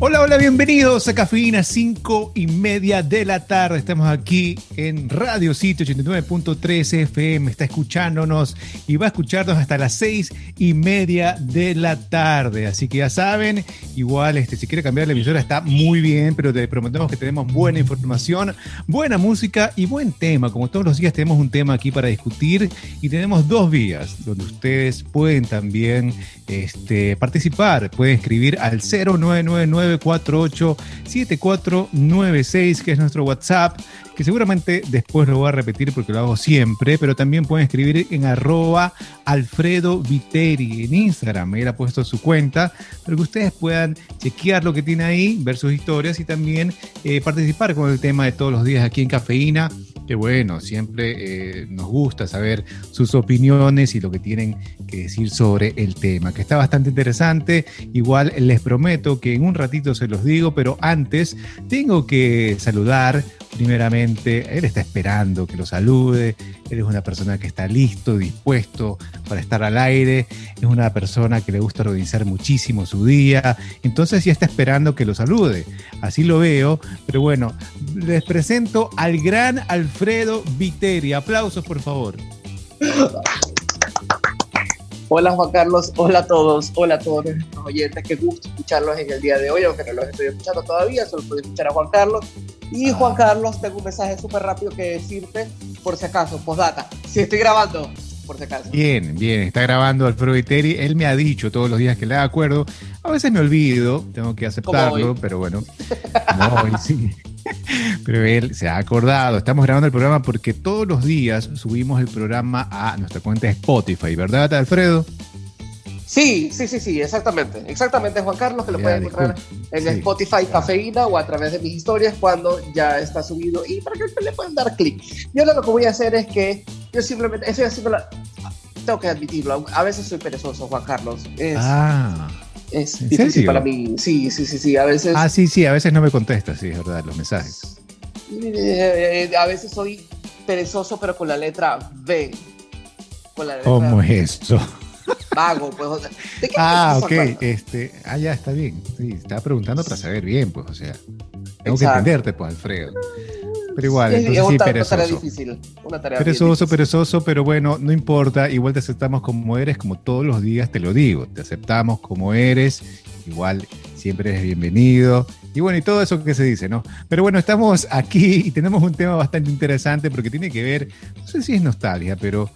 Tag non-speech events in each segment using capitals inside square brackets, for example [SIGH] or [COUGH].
Hola, hola, bienvenidos a Cafeína 5 y media de la tarde. Estamos aquí en Radio Sitio 89.3 FM. Está escuchándonos y va a escucharnos hasta las 6 y media de la tarde. Así que ya saben, igual este, si quiere cambiar la emisora está muy bien, pero te prometemos que tenemos buena información, buena música y buen tema. Como todos los días tenemos un tema aquí para discutir y tenemos dos vías donde ustedes pueden también este, participar. Pueden escribir al 0999 948-7496, que es nuestro WhatsApp, que seguramente después lo voy a repetir porque lo hago siempre, pero también pueden escribir en arroba Alfredo Viteri en Instagram. Él ha puesto su cuenta para que ustedes puedan chequear lo que tiene ahí, ver sus historias y también eh, participar con el tema de todos los días aquí en Cafeína bueno, siempre eh, nos gusta saber sus opiniones y lo que tienen que decir sobre el tema, que está bastante interesante. Igual les prometo que en un ratito se los digo, pero antes tengo que saludar primeramente, él está esperando que lo salude, él es una persona que está listo, dispuesto para estar al aire, es una persona que le gusta organizar muchísimo su día, entonces ya está esperando que lo salude, así lo veo, pero bueno, les presento al gran Alfredo Viteri, aplausos por favor. Hola Juan Carlos, hola a todos, hola a todos nuestros oyentes, qué gusto escucharlos en el día de hoy, aunque no los estoy escuchando todavía, solo puedo escuchar a Juan Carlos. Y Juan Carlos, tengo un mensaje súper rápido que decirte, por si acaso, postdata, si estoy grabando, por si acaso. Bien, bien, está grabando Alfredo Viteri, él me ha dicho todos los días que le da acuerdo, a veces me olvido, tengo que aceptarlo, pero bueno, no, hoy sí. [LAUGHS] Pero él se ha acordado. Estamos grabando el programa porque todos los días subimos el programa a nuestra cuenta de Spotify, ¿verdad, Alfredo? Sí, sí, sí, sí, exactamente. Exactamente, Juan Carlos, que lo pueden encontrar en Spotify Cafeína o a través de mis historias cuando ya está subido y para que le puedan dar clic. Yo lo que voy a hacer es que yo simplemente estoy haciendo la. Tengo que admitirlo, a veces soy perezoso, Juan Carlos. ah es difícil para mí. Sí, sí, sí, sí, a veces. Ah, sí, sí, a veces no me contestas, sí, es verdad, los mensajes. Eh, a veces soy perezoso, pero con la letra B. Con la letra ¿Cómo es eso? Vago, pues. ¿de qué ah, ok, este, ah, ya está bien. Sí, estaba preguntando para saber bien, pues, o sea, tengo que entenderte, pues, Alfredo. Pero igual, entonces sí, perezoso. Una tarea difícil. Una tarea perezoso, perezoso, pero bueno, no importa. Igual te aceptamos como eres, como todos los días te lo digo. Te aceptamos como eres. Igual siempre eres bienvenido. Y bueno, y todo eso que se dice, ¿no? Pero bueno, estamos aquí y tenemos un tema bastante interesante porque tiene que ver, no sé si es nostalgia, pero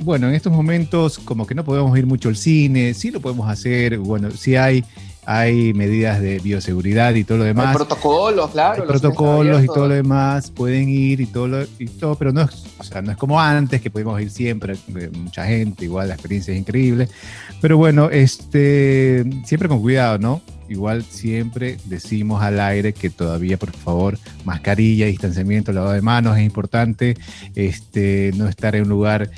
bueno, en estos momentos como que no podemos ir mucho al cine, sí lo podemos hacer, bueno, sí hay hay medidas de bioseguridad y todo lo demás. Hay protocolos, claro. Hay protocolos y todo lo demás, pueden ir y todo, y todo pero no es, o sea, no es como antes, que pudimos ir siempre, mucha gente, igual la experiencia es increíble. Pero bueno, este, siempre con cuidado, ¿no? Igual siempre decimos al aire que todavía, por favor, mascarilla, distanciamiento, lavado de manos es importante, este, no estar en un lugar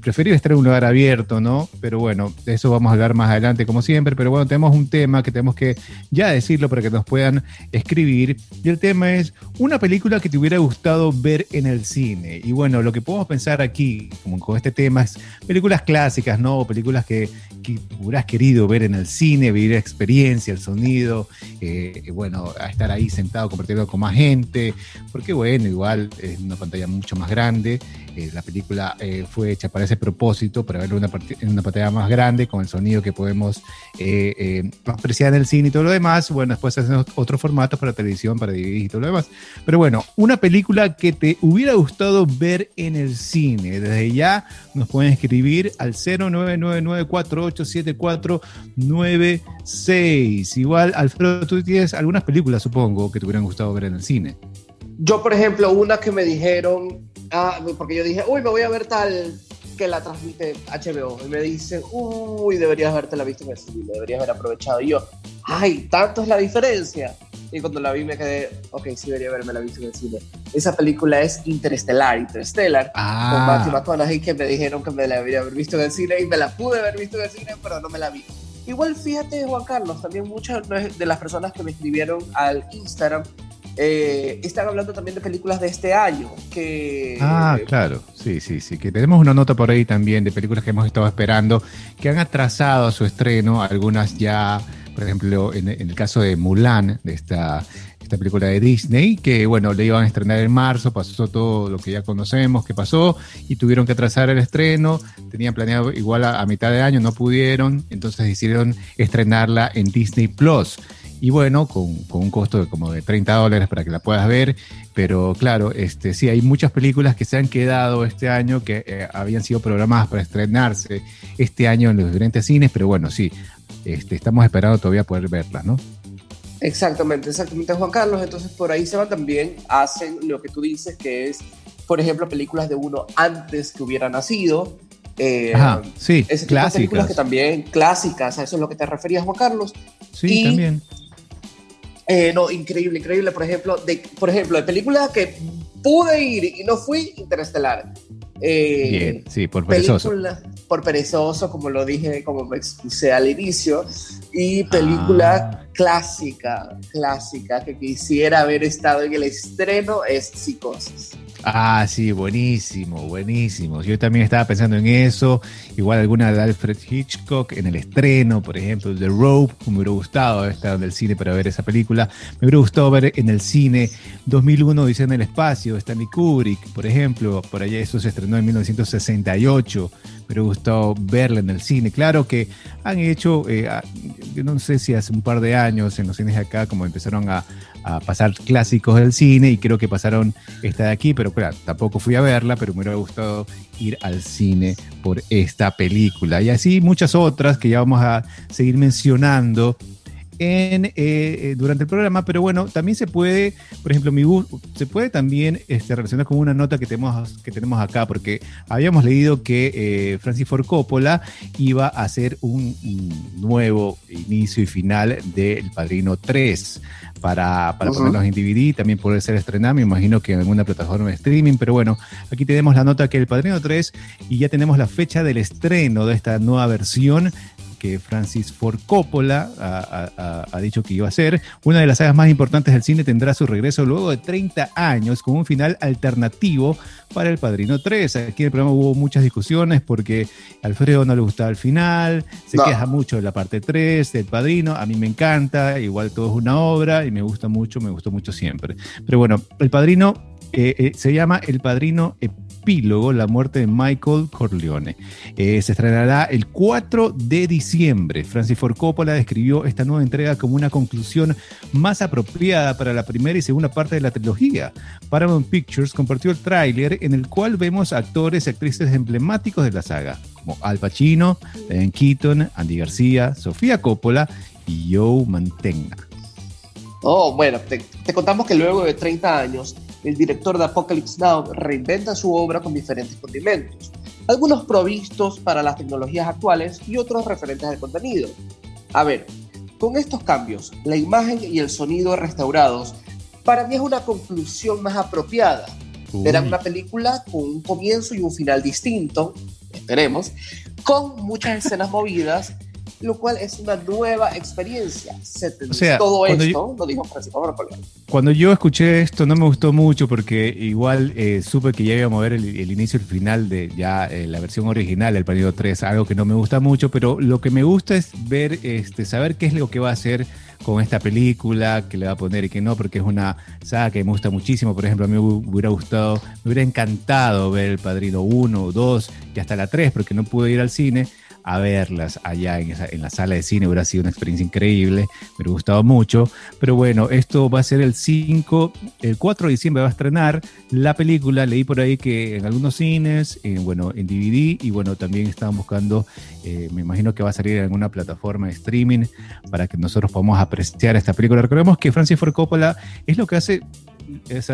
preferir estar en un lugar abierto, ¿no? Pero bueno, de eso vamos a hablar más adelante, como siempre. Pero bueno, tenemos un tema que tenemos que ya decirlo para que nos puedan escribir. Y el tema es una película que te hubiera gustado ver en el cine. Y bueno, lo que podemos pensar aquí, como con este tema, es películas clásicas, ¿no? películas que, que hubieras querido ver en el cine, vivir la experiencia, el sonido, eh, bueno, estar ahí sentado, compartiendo con más gente. Porque bueno, igual es una pantalla mucho más grande. Eh, la película eh, fue hecha para ese propósito, para verlo en una pantalla más grande, con el sonido que podemos eh, apreciar en el cine y todo lo demás. Bueno, después hacemos otros formatos para televisión, para DVD y todo lo demás. Pero bueno, una película que te hubiera gustado ver en el cine. Desde ya nos pueden escribir al 0999487496. Igual, Alfredo, tú tienes algunas películas, supongo, que te hubieran gustado ver en el cine. Yo, por ejemplo, una que me dijeron Ah, porque yo dije, uy, me voy a ver tal que la transmite HBO. Y me dicen, uy, deberías haberte la visto en el cine, deberías haber aprovechado. Y yo, ay, tanto es la diferencia. Y cuando la vi me quedé, ok, sí debería haberme la visto en el cine. Esa película es Interestelar, Interstellar, ah. con Matthew McConaughey, que me dijeron que me la debería haber visto en el cine y me la pude haber visto en el cine, pero no me la vi. Igual fíjate, Juan Carlos, también muchas de las personas que me escribieron al Instagram eh, están hablando también de películas de este año. Que, ah, claro, sí, sí, sí. Que tenemos una nota por ahí también de películas que hemos estado esperando, que han atrasado su estreno, algunas ya por ejemplo, en, el caso de Mulan, de esta, esta película de Disney, que bueno, le iban a estrenar en marzo, pasó todo lo que ya conocemos que pasó y tuvieron que atrasar el estreno, tenían planeado igual a, a mitad de año, no pudieron, entonces decidieron estrenarla en Disney Plus y bueno, con, con, un costo de como de 30 dólares para que la puedas ver, pero claro, este, sí, hay muchas películas que se han quedado este año que eh, habían sido programadas para estrenarse este año en los diferentes cines, pero bueno, sí, este, estamos esperando todavía poder verlas, ¿no? Exactamente, exactamente, Juan Carlos. Entonces por ahí se van también, hacen lo que tú dices, que es, por ejemplo, películas de uno antes que hubiera nacido. Eh, Ajá, sí, ese clásicas. películas que también clásicas, a eso es lo que te referías, Juan Carlos. Sí, también. Eh, no, increíble, increíble. Por ejemplo, de, por ejemplo, de películas que pude ir y no fui, Interestelar. Eh, Bien, sí, por perezoso. por perezoso, como lo dije, como me expuse al inicio. Y película ah. clásica, clásica, que quisiera haber estado en el estreno es Psicosis. Ah, sí, buenísimo, buenísimo. Yo también estaba pensando en eso. Igual alguna de Alfred Hitchcock en el estreno, por ejemplo, The Rope. Me hubiera gustado estado en el cine para ver esa película. Me hubiera gustado ver en el cine 2001 Dice en el Espacio, Stanley Kubrick, por ejemplo. Por allá eso se estrenó en 1968. Me hubiera gustado verla en el cine. Claro que han hecho, eh, yo no sé si hace un par de años en los cines de acá, como empezaron a, a pasar clásicos del cine y creo que pasaron esta de aquí, pero claro, tampoco fui a verla, pero me hubiera gustado ir al cine por esta película. Y así muchas otras que ya vamos a seguir mencionando en, eh, eh, durante el programa, pero bueno, también se puede, por ejemplo, mi se puede también este, relacionar con una nota que tenemos, que tenemos acá, porque habíamos leído que eh, Francis Ford Coppola iba a hacer un, nuevo inicio y final de El Padrino 3 para, para ponerlos en DVD, también puede ser estrenado, me imagino que en alguna plataforma de streaming, pero bueno, aquí tenemos la nota que El Padrino 3 y ya tenemos la fecha del estreno de esta nueva versión que Francis Ford Coppola ha, dicho que iba a ser. Una de las sagas más importantes del cine tendrá su regreso luego de 30 años con un final alternativo para El Padrino 3. Aquí en el programa hubo muchas discusiones porque a Alfredo no le gustaba el final, se queja mucho de la parte 3 del Padrino, a mí me encanta, igual todo es una obra y me gusta mucho, me gustó mucho siempre. Pero bueno, El Padrino eh, eh, se llama El Padrino epílogo, la muerte de Michael Corleone. Eh, se estrenará el 4 de diciembre. Francis Ford Coppola describió esta nueva entrega como una conclusión más apropiada para la primera y segunda parte de la trilogía. Paramount Pictures compartió el tráiler en el cual vemos actores y actrices emblemáticos de la saga, como Al Pacino, Diane Keaton, Andy García, Sofía Coppola y Joe Mantegna. Oh, bueno, te contamos que luego de 30 años, el director de Apocalypse Now reinventa su obra con diferentes condimentos, algunos provistos para las tecnologías actuales y otros referentes al contenido. A ver, con estos cambios, la imagen y el sonido restaurados, para mí es una conclusión más apropiada. Verán una película con un comienzo y un final distinto, esperemos, con muchas escenas movidas lo cual es una nueva experiencia. o sea, todo esto lo dijo Francisco Cuando yo escuché esto no me gustó mucho porque igual eh, supe que ya iba a mover el, inicio y el final de ya eh, la versión original del periodo 3, algo que no me gusta mucho, pero lo que me gusta es ver, este, saber qué es lo que va a hacer con esta película, que le va a poner y que no, porque es una saga que me gusta muchísimo. Por ejemplo, a mí me hubiera gustado, me hubiera encantado ver El Padrino 1, 2 y hasta la 3, porque no pude ir al cine a verlas allá en, en, la sala de cine, hubiera sido una experiencia increíble, me hubiera gustado mucho, pero bueno, esto va a ser el 5, el 4 de diciembre va a estrenar la película, leí por ahí que en algunos cines, en, bueno, en DVD y bueno, también estaban buscando, eh, me imagino que va a salir en alguna plataforma de streaming para que nosotros podamos apreciar esta película. Recordemos que Francis Ford Coppola es lo que hace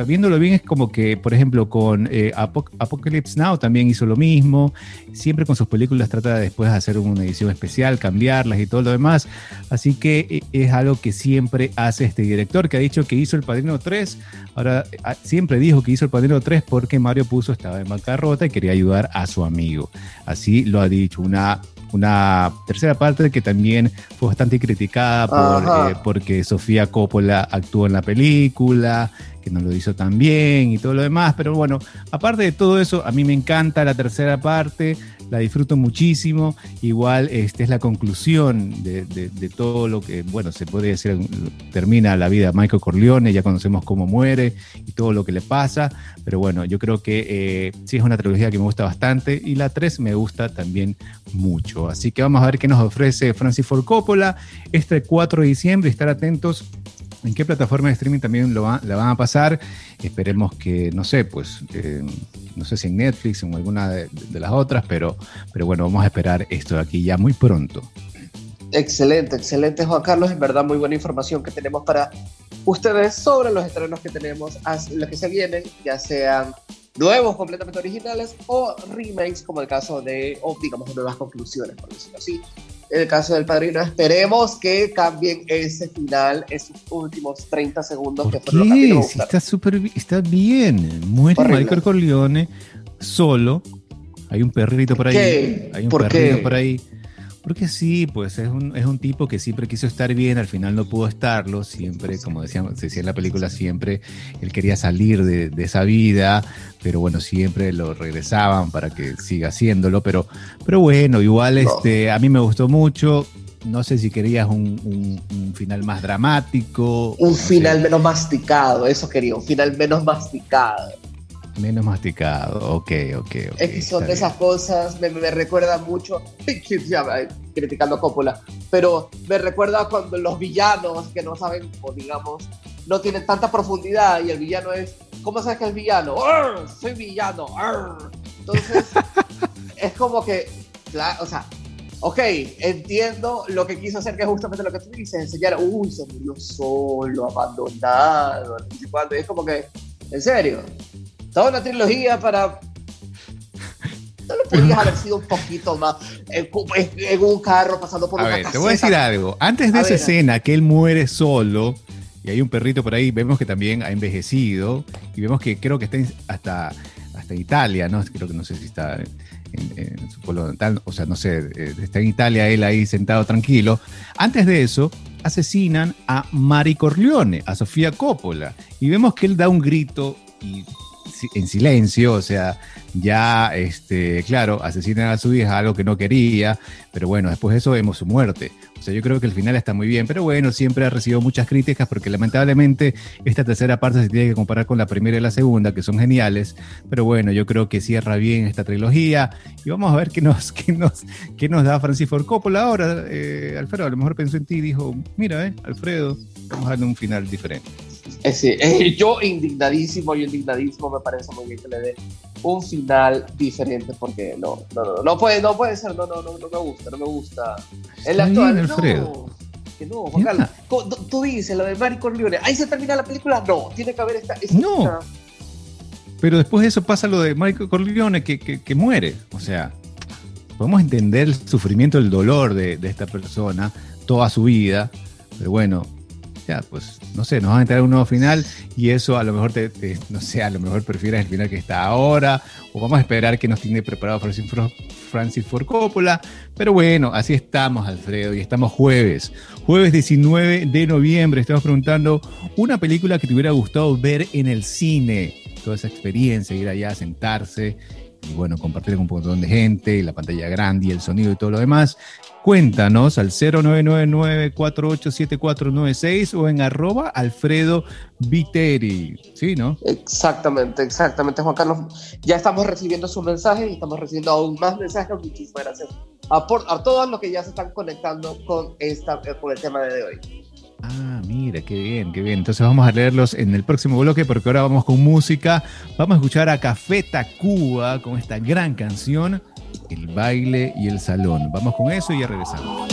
o viéndolo bien, es como que, por ejemplo, con eh, Apocalypse Now también hizo lo mismo. Siempre con sus películas trata de después hacer una edición especial, cambiarlas y todo lo demás. Así que eh, es algo que siempre hace este director, que ha dicho que hizo El Padrino 3. Ahora, ah, siempre dijo que hizo El Padrino 3 porque Mario Puzo estaba en bancarrota y quería ayudar a su amigo. Así lo ha dicho. Una una tercera parte que también fue bastante criticada por, eh, porque Sofía Coppola actuó en la película, que no lo hizo tan bien y todo lo demás, pero bueno, aparte de todo eso, a mí me encanta la tercera parte, la disfruto muchísimo. Igual este es la conclusión de, todo lo que, bueno, se puede decir, termina la vida de Michael Corleone, ya conocemos cómo muere y todo lo que le pasa, pero bueno, yo creo que eh, sí es una trilogía que me gusta bastante y la 3 me gusta también mucho. Así que vamos a ver qué nos ofrece Francis Ford Coppola este 4 de diciembre, estar atentos en qué plataforma de streaming también lo la van a pasar. Esperemos que, no sé, pues, eh, no sé si en Netflix o en alguna de, las otras, pero, pero bueno, vamos a esperar esto de aquí ya muy pronto. Excelente, excelente Juan Carlos, en verdad muy buena información que tenemos para ustedes sobre los estrenos que tenemos, los que se vienen, ya sean nuevos completamente originales o remakes como el caso de, o digamos nuevas conclusiones, por decirlo así, el caso del padrino, esperemos que cambien ese final, esos últimos 30 segundos que fueron qué? los si está súper está bien. Muere Michael Corleone solo. Hay un perrito por ahí. ¿Qué? Hay un ¿Por perrito qué? por ahí. Porque sí, pues es un, es un tipo que siempre quiso estar bien, al final no pudo estarlo, siempre, como decíamos, se decía en la película, siempre él quería salir de, de, esa vida, pero bueno, siempre lo regresaban para que siga haciéndolo, pero, pero bueno, igual este, a mí me gustó mucho, no sé si querías un, un, un final más dramático. Un no final sé. menos masticado, eso quería, un final menos masticado. Menos masticado, ok, ok, ok. Es que son de esas cosas, me, me recuerda mucho, [LAUGHS] ya, criticando a Coppola, pero me recuerda cuando los villanos que no saben, o digamos, no tienen tanta profundidad y el villano es, ¿cómo sabes que es villano? ¡Arr! Soy villano. ¡Arr! Entonces, [LAUGHS] es como que, la- o sea, ok, entiendo lo que quiso hacer, que es justamente lo que tú dices, enseñar, uy, se murió solo, abandonado, y es como que, en serio, toda una trilogía para ¿No lo podrías haber sido un poquito más en, en- en un carro pasando por A una ver, te voy a decir algo. Antes de A esa ver. escena que él muere solo y hay un perrito por ahí, vemos que también ha envejecido y vemos que creo que está hasta, hasta Italia, ¿no? Creo que no sé si está en, en su pueblo natal, o sea, no sé, eh, está en Italia él ahí sentado tranquilo. Antes de eso, asesinan a Mari Corleone, a Sofía Coppola, y vemos que él da un grito y en silencio, o sea, ya, este, claro, asesinan a su hija, algo que no quería, pero bueno, después de eso vemos su muerte. O sea, yo creo que el final está muy bien, pero bueno, siempre ha recibido muchas críticas porque lamentablemente esta tercera parte se tiene que comparar con la primera y la segunda, que son geniales, pero bueno, yo creo que cierra bien esta trilogía y vamos a ver qué nos, [LAUGHS] qué nos, qué nos da Francis Ford Coppola ahora. Eh, Alfredo a lo mejor pensó en ti y dijo, mira, eh, Alfredo, vamos a darle un final diferente. Eh, sí, eh, yo indignadísimo, yo indignadísimo, me parece muy bien que le dé un final diferente porque no, no, no, no puede, no puede ser, no, no, no, no me gusta, no me gusta. El actual, bien, no, Alfredo. que no, Juan. Carlos. Tú, dices lo de Mari Corleone, ahí se termina la película, no, tiene que haber esta, No. esta- Pero después de eso pasa lo de Michael Corleone que, que, que muere. O sea, podemos entender el sufrimiento, el dolor de, de esta persona toda su vida. Pero bueno, ya, pues, no sé, nos van a entrar un nuevo final y eso a lo mejor, te, no sé, a lo mejor prefieres el final que está ahora o vamos a esperar que nos tiene preparado Francis Francis Ford Coppola. Pero bueno, así estamos, Alfredo, y estamos jueves. Jueves 19 de noviembre. Estamos preguntando una película que te hubiera gustado ver en el cine. Toda esa experiencia, ir allá, sentarse y bueno, compartir con un montón de gente, la pantalla grande y el sonido y todo lo demás. Cuéntanos al 0999-487496 o en arroba Alfredo Viteri. ¿Sí, no? Exactamente, exactamente, Juan Carlos. Ya estamos recibiendo sus mensajes y estamos recibiendo aún más mensajes. Muchísimas gracias a, a todos los que ya se están conectando con, esta, eh, con el tema de hoy. Ah, mira, qué bien, qué bien. Entonces vamos a leerlos en el próximo bloque porque ahora vamos con música. Vamos a escuchar a Café Tacuba con esta gran canción, El baile y el salón. Vamos con eso y ya regresamos.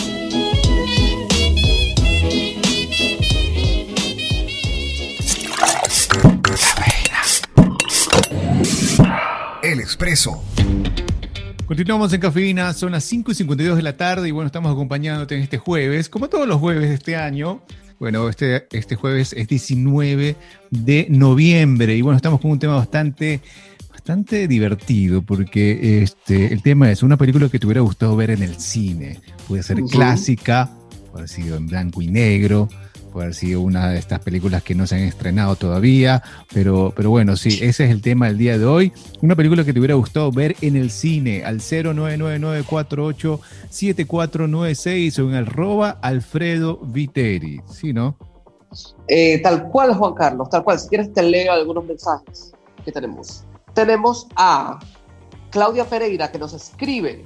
El Expreso. Continuamos en Cafeína, son las 5 y 52 de la tarde y bueno, estamos acompañándote en este jueves, como todos los jueves de este año. Bueno, este, este jueves es 19 de noviembre y bueno, estamos con un tema bastante, bastante divertido porque este, el tema es una película que te hubiera gustado ver en el cine. Puede ser Ujú. clásica, puede haber sido en blanco y negro, puede haber sido una de estas películas que no se han estrenado todavía, pero, pero bueno, sí, ese es el tema del día de hoy. Una película que te hubiera gustado ver en el cine al 0999487496 o en arroba Alfredo Viteri, ¿sí, no? Eh, tal cual, Juan Carlos, tal cual. Si quieres te leo algunos mensajes que tenemos. Tenemos a Claudia Pereira que nos escribe.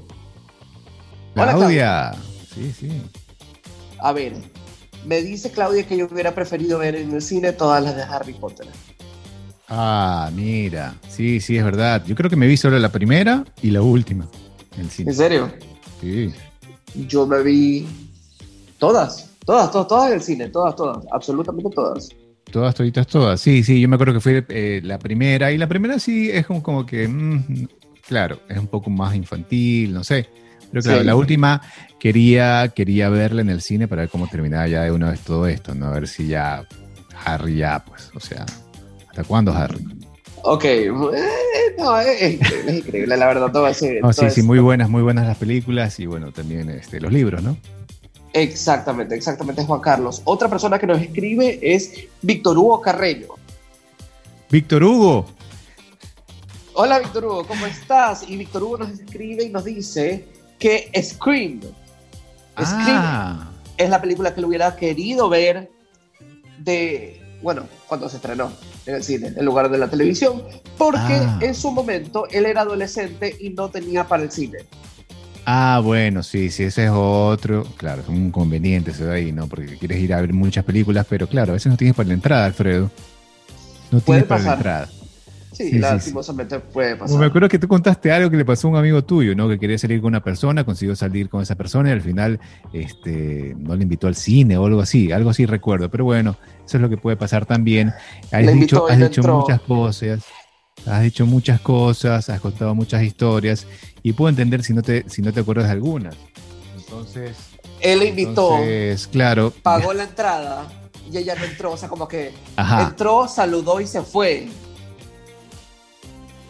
Hola, Claudia. Sí, sí. A ver, me dice Claudia que yo hubiera preferido ver en el cine todas las de Harry Potter. Ah, mira. Sí, sí, es verdad. Yo creo que me vi solo la primera y la última en el cine. ¿En serio? Sí. Yo me vi todas, todas, todas, todas en el cine, todas, todas, absolutamente todas. Todas, toditas, todas. Sí, sí, yo me acuerdo que fue eh, la primera. Y la primera sí es como, como que, mm, claro, es un poco más infantil, no sé. Pero claro, Sí. la última quería, quería verla en el cine para ver cómo terminaba ya de una vez todo esto, ¿no? A ver si ya Harry ya, pues, o sea, ¿hasta cuándo Harry? Ok, eh, no, es, es increíble, es increíble, la verdad, todo ese... No, todo sí, sí, muy buenas, muy buenas las películas y bueno, también este, los libros, ¿no? Exactamente, exactamente, Juan Carlos. Otra persona que nos escribe es Víctor Hugo Carreño. Víctor Hugo, Hola, Víctor Hugo, ¿cómo estás? Y Víctor Hugo nos escribe y nos dice que Scream, ah, es la película que él hubiera querido ver de, bueno, cuando se estrenó en el cine, en lugar de la televisión, porque Ah. en su momento él era adolescente y no tenía para el cine. ah, bueno, sí, sí, ese es otro, claro, es un inconveniente eso de ahí, ¿no? Porque quieres ir a ver muchas películas, pero claro, a veces no tienes para la entrada, Alfredo. No tienes para la entrada. Sí, Sí, sí, lastimosamente puede Como me pasar. acuerdo que tú contaste algo que le pasó a un amigo tuyo, ¿no? Que quería salir con una persona, consiguió salir con esa persona y al final este, no le invitó al cine o algo así, algo así recuerdo. Pero bueno, eso es lo que puede pasar también. Has Le dicho, has dicho muchas cosas, has dicho muchas cosas, has contado muchas historias y puedo entender si no te, si no te acuerdas de algunas. Entonces, Él le invitó, entonces, claro. pagó la entrada y ella no entró, o sea, como que Ajá. entró, saludó y se fue.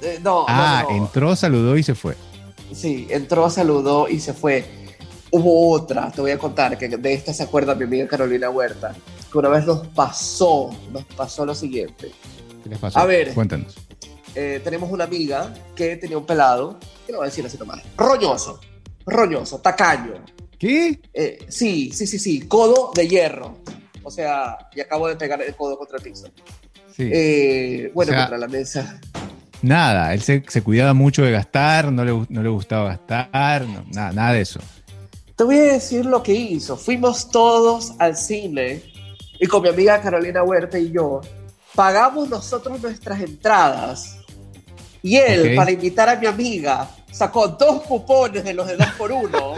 Eh, no, Ah, no, no, no. entró, saludó y se fue. Sí, entró, saludó y se fue. Hubo otra, te voy a contar, que de esta se acuerda mi amiga Carolina Huerta, que una vez nos pasó, nos pasó lo siguiente. ¿Qué les pasó? A ver. Cuéntanos. Eh, tenemos una amiga que tenía un pelado, que lo voy a decir así nomás, roñoso, roñoso, tacaño. ¿Qué? Eh, sí, sí, sí, sí, codo de hierro. O sea, y acabo de pegar el codo contra el piso. Sí. Eh, bueno, O sea, contra la mesa. Nada, él se, se cuidaba mucho de gastar, no le, no le gustaba gastar, no, nada, nada de eso. Te voy a decir lo que hizo. Fuimos todos al cine y con mi amiga Carolina Huerta y yo pagamos nosotros nuestras entradas. Y él, para invitar a mi amiga, sacó dos cupones de los de dos por uno.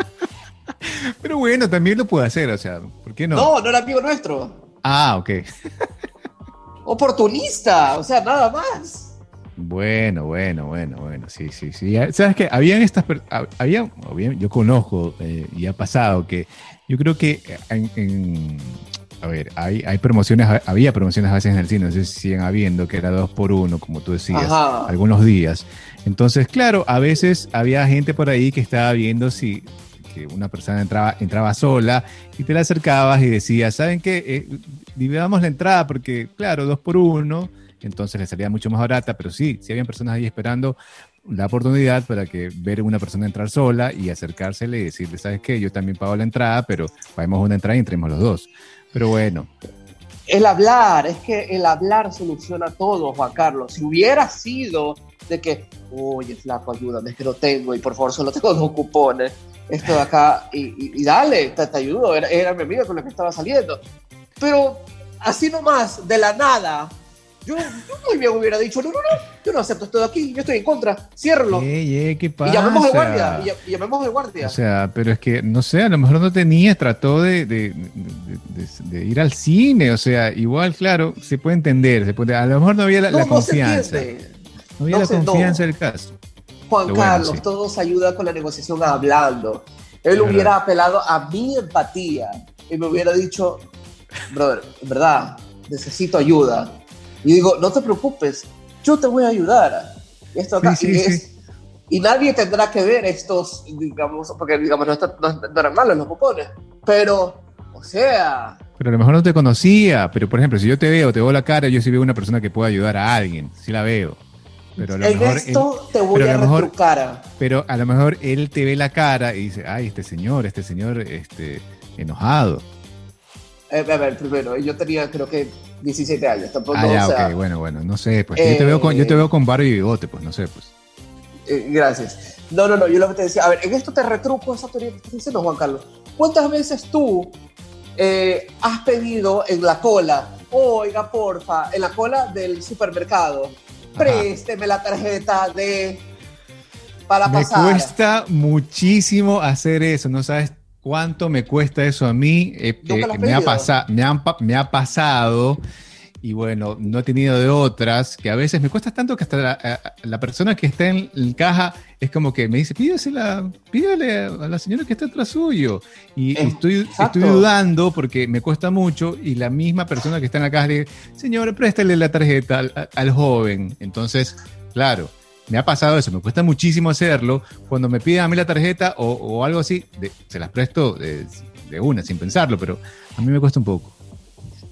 [LAUGHS] Pero bueno, también lo puede hacer, o sea, ¿por qué no? no, no era amigo nuestro. Ah, ok. Oportunista, o sea, nada más. Bueno, bueno, bueno, bueno, sí, sí, sí. ¿Sabes qué? Habían estas, había, yo conozco eh, y ha pasado que yo creo que en, en- a ver, hay, hay promociones, había promociones a veces en el cine, no sé si siguen habiendo, que era dos por uno, como tú decías, Ajá. algunos días. Entonces, claro, a veces había gente por ahí que estaba viendo si que una persona entraba, entraba sola y te la acercabas y decías, ¿saben qué? Eh, dividamos la entrada porque, claro, dos por uno, entonces le salía mucho más barata, pero sí, sí habían personas ahí esperando la oportunidad para que ver una persona entrar sola y acercársele y decirle, ¿sabes qué? Yo también pago la entrada, pero paguemos una entrada y entremos los dos. Pero bueno, El hablar, es que el hablar soluciona todo, Juan Carlos. Si hubiera sido de que, oye, flaco, ayúdame, es que no tengo y por favor solo tengo dos cupones, esto de acá, y, y- y dale, te, te ayudo, era, era mi amiga con la que estaba saliendo. Pero así nomás, de la nada, yo, yo muy bien hubiera dicho, no, no, no, yo no acepto esto de aquí, yo estoy en contra, ciérralo. y llamemos al guardia, y, ll- y llamemos al guardia. O sea, pero es que, no sé, a lo mejor no tenía, trató de, de- de- de- ir al cine, o sea, igual, claro, se puede entender, se puede, a lo mejor no había la, no, la no confianza, no había no la confianza del caso. Juan bueno, Carlos, sí. todo se ayuda con la negociación hablando. Él Es hubiera verdad. apelado a mi empatía y me hubiera dicho, brother, en verdad, necesito ayuda. Y digo, no te preocupes, yo te voy a ayudar. Y, esto acá, Sí, y, sí, es- y nadie tendrá que ver estos, digamos, porque digamos, no, está- no- no eran malos los cupones, pero, o sea, Pero a lo mejor no te conocía. Pero por ejemplo, si yo te veo, te veo la cara, yo sí veo una persona que pueda ayudar a alguien. Sí la veo. Pero a lo en mejor esto él- te voy a a mejor- retrucar. pero a lo mejor él te ve la cara y dice, ay, este señor, este señor, este, enojado. Eh, a ver, primero, yo tenía creo que 17 años, tampoco, ah, ya, o sea, ok, bueno, bueno, no sé, pues. yo, te veo con, yo te eh, veo con barba y bigote, pues, no sé, pues. eh, gracias. No, no, no, yo lo que te decía, a ver, en esto te retruco esa teoría que estás diciendo, Juan Carlos. ¿Cuántas veces tú eh, has pedido en la cola, oiga, porfa, en la cola del supermercado, présteme la tarjeta de para Me pasar? cuesta muchísimo hacer eso, no sabes cuánto me cuesta eso a mí. Eh, ¿Nunca eh, me, ha pasa- me, han pa- me ha pasado y bueno, no he tenido de otras que a veces me cuesta tanto que hasta la, la persona que está en la caja es como que me dice, pídesela, pídale a la señora que está atrás suyo. Y, estoy, dudando porque me cuesta mucho y la misma persona que está en la caja le dice, señor, préstale la tarjeta al, al joven. Entonces, claro, me ha pasado eso, me cuesta muchísimo hacerlo. Cuando me piden a mí la tarjeta o, o algo así, de- se las presto de, de una, sin pensarlo, pero a mí me cuesta un poco.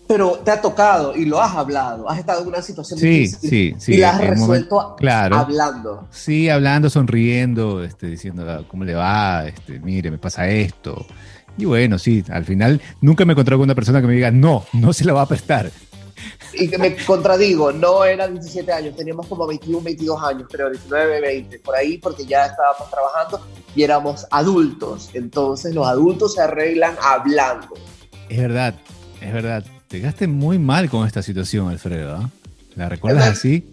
Pero te ha tocado y lo has hablado, has estado en una situación Sí, difícil sí, sí. y la has momento- resuelto claro. hablando. Sí, hablando, sonriendo, este, diciendo "Ah, cómo le va, este, mire, me pasa esto. Y bueno, sí, al final nunca me he encontrado con una persona que me diga, no, no se la va a prestar. Y que me contradigo, no era 17 años, teníamos como 21, 22 años, creo, 19, 20, por ahí, porque ya estábamos trabajando y éramos adultos. Entonces los adultos se arreglan hablando. Es verdad, es verdad. Te quedaste muy mal con esta situación, Alfredo. ¿ah? ¿La recuerdas así?